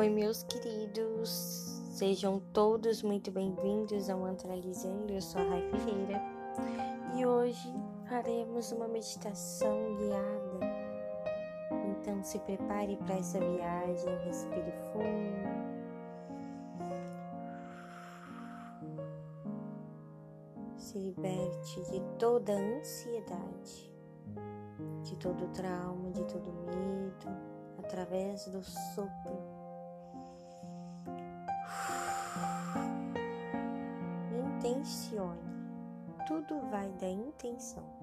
Oi, meus queridos, sejam todos muito bem-vindos ao Mantralizando. Eu sou a Rai Ferreira e hoje faremos uma meditação guiada. Então, se prepare para essa viagem, respire fundo. Se liberte de toda ansiedade, de todo trauma, de todo medo, através do sopro intencione. Tudo vai da intenção.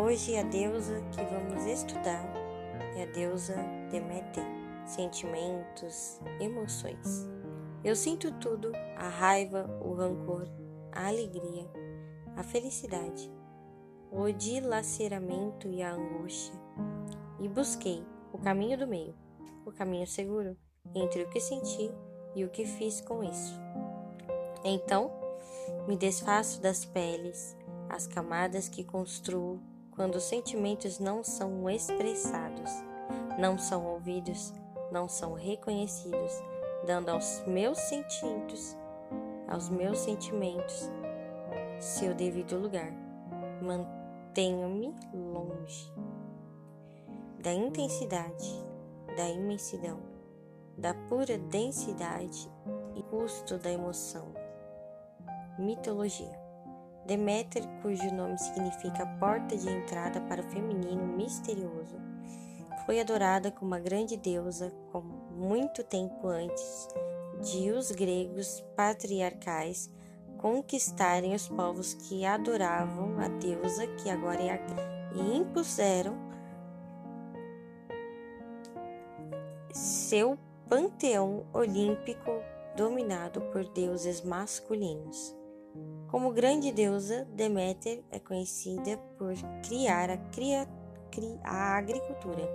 Hoje a deusa que vamos estudar é a deusa Deméter, sentimentos, emoções. Eu sinto tudo: a raiva, o rancor, a alegria, a felicidade, o dilaceramento e a angústia. E busquei o caminho do meio, o caminho seguro entre o que senti e o que fiz com isso. Então, me desfaço das peles, as camadas que construo quando os sentimentos não são expressados, não são ouvidos, não são reconhecidos, dando aos meus sentidos, aos meus sentimentos, seu devido lugar. Mantenho-me longe da intensidade, da imensidão, da pura densidade e custo da emoção. Mitologia. Deméter, cujo nome significa porta de entrada para o feminino misterioso, foi adorada como uma grande deusa como muito tempo antes de os gregos patriarcais conquistarem os povos que adoravam a deusa que agora é a e impuseram seu panteão olímpico dominado por deuses masculinos. Como grande deusa, Deméter é conhecida por criar a, cria, cri, a agricultura,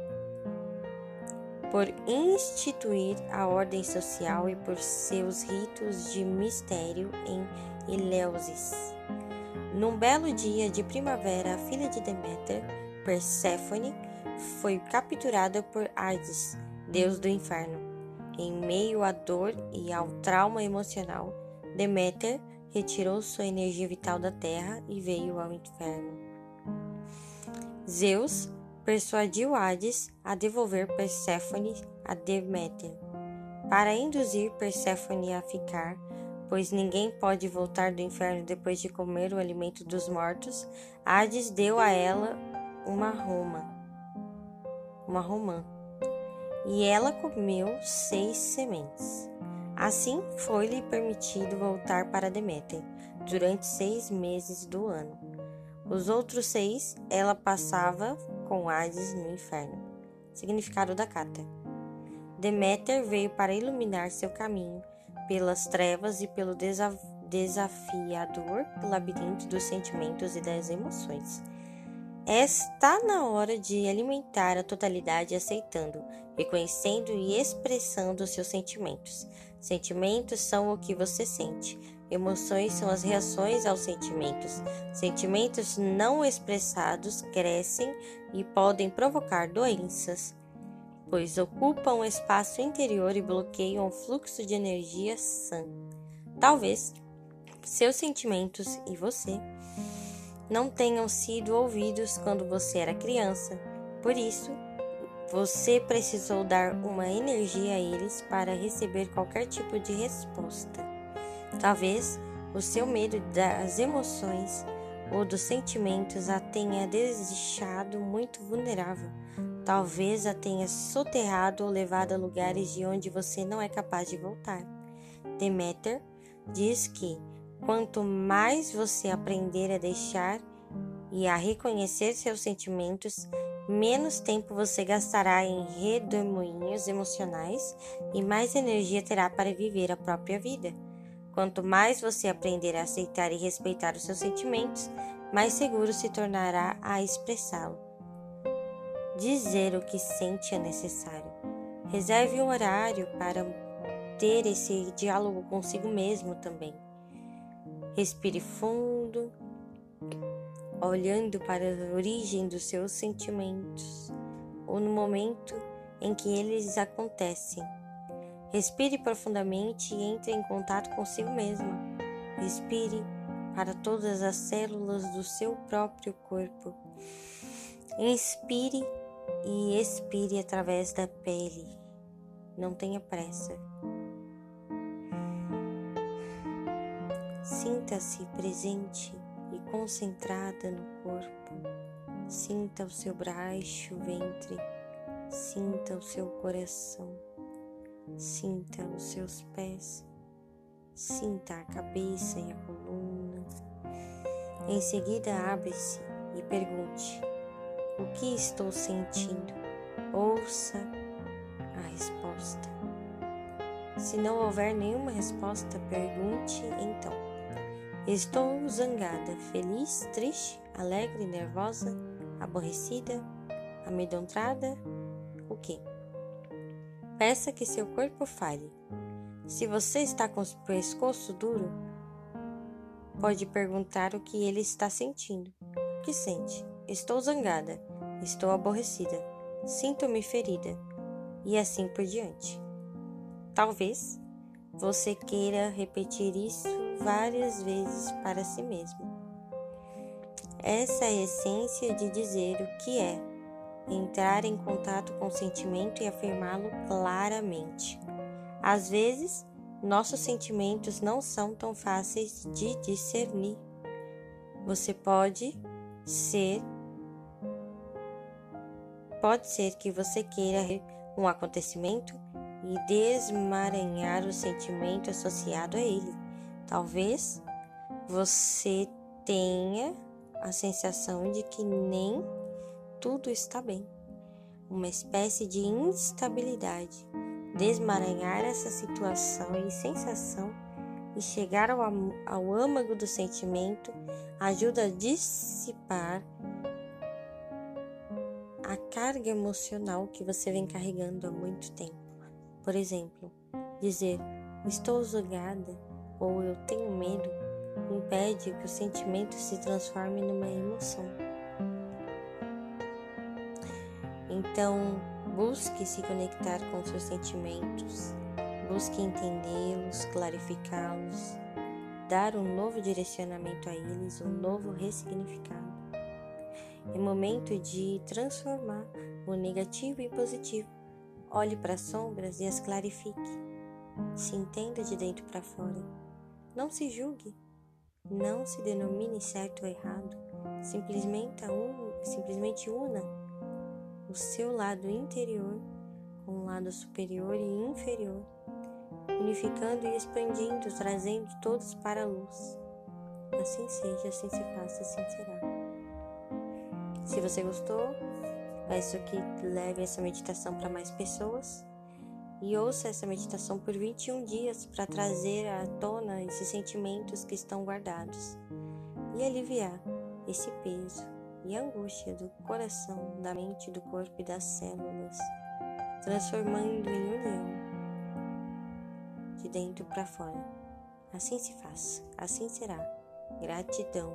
por instituir a ordem social e por seus ritos de mistério em Eleusis. Num belo dia de primavera, a filha de Deméter, Perséfone, foi capturada por Hades, deus do inferno. Em meio à dor e ao trauma emocional, Deméter retirou sua energia vital da terra e veio ao inferno. Zeus persuadiu Hades a devolver Perséfone a Deméter, para induzir Perséfone a ficar, pois ninguém pode voltar do inferno depois de comer o alimento dos mortos. Hades deu a ela uma roma, uma romã, e ela comeu seis sementes. Assim, foi-lhe permitido voltar para Deméter durante seis meses do ano. Os outros seis ela passava com Hades no inferno. Significado da carta: Deméter veio para iluminar seu caminho pelas trevas e pelo desafiador labirinto dos sentimentos e das emoções. Está na hora de alimentar a totalidade aceitando, reconhecendo e expressando seus sentimentos. Sentimentos são o que você sente. Emoções são as reações aos sentimentos. Sentimentos não expressados crescem e podem provocar doenças, pois ocupam o espaço interior e bloqueiam o fluxo de energia sã. Talvez seus sentimentos e você não tenham sido ouvidos quando você era criança. Por isso, você precisou dar uma energia a eles para receber qualquer tipo de resposta. Talvez o seu medo das emoções ou dos sentimentos a tenha deixado muito vulnerável. Talvez a tenha soterrado ou levado a lugares de onde você não é capaz de voltar. Demeter diz que quanto mais você aprender a deixar e a reconhecer seus sentimentos, menos tempo você gastará em redemoinhos emocionais e mais energia terá para viver a própria vida. Quanto mais você aprender a aceitar e respeitar os seus sentimentos, mais seguro se tornará a expressá-lo. Dizer o que sente é necessário. Reserve um horário para ter esse diálogo consigo mesmo também. Respire fundo, olhando para a origem dos seus sentimentos ou no momento em que eles acontecem. Respire profundamente e entre em contato consigo mesmo. Respire para todas as células do seu próprio corpo. Inspire e expire através da pele. Não tenha pressa. Sinta-se presente concentrada no corpo. Sinta o seu braço, ventre, sinta o seu coração, sinta os seus pés, sinta a cabeça e a coluna. Em seguida, abre-se e pergunte: O que estou sentindo? Ouça a resposta. Se não houver nenhuma resposta, pergunte então. Estou zangada, feliz, triste, alegre, nervosa, aborrecida, amedrontada? O que? Peça que seu corpo fale. Se você está com o pescoço duro, pode perguntar o que ele está sentindo. O que sente? Estou zangada, estou aborrecida, sinto-me ferida, e assim por diante. Talvez você queira repetir isso várias vezes para si mesmo. Essa é a essência de dizer o que é, entrar em contato com o sentimento e afirmá-lo claramente. Às vezes, nossos sentimentos não são tão fáceis de discernir. Você pode ser pode ser que você queira um acontecimento e desmaranhar o sentimento associado a ele. Talvez você tenha a sensação de que nem tudo está bem, uma espécie de instabilidade. Desmaranhar essa situação e sensação e chegar ao, ao âmago do sentimento ajuda a dissipar a carga emocional que você vem carregando há muito tempo. Por exemplo, dizer estou zangada ou eu tenho medo impede que o sentimento se transforme numa emoção. Então, busque se conectar com seus sentimentos, busque entendê-los, clarificá-los, dar um novo direcionamento a eles, um novo ressignificado. É momento de transformar o negativo em positivo Olhe para as sombras e as clarifique. Se entenda de dentro para fora. Não se julgue. Não se denomine certo ou errado. Simplesmente, un... simplesmente una o seu lado interior com o lado superior e inferior, unificando e expandindo, trazendo todos para a luz. Assim seja, assim se faça, assim será. Se você gostou, Peço que leve essa meditação para mais pessoas e ouça essa meditação por 21 dias para trazer à tona esses sentimentos que estão guardados e aliviar esse peso e angústia do coração, da mente, do corpo e das células, transformando em união de dentro para fora. Assim se faz, assim será. Gratidão.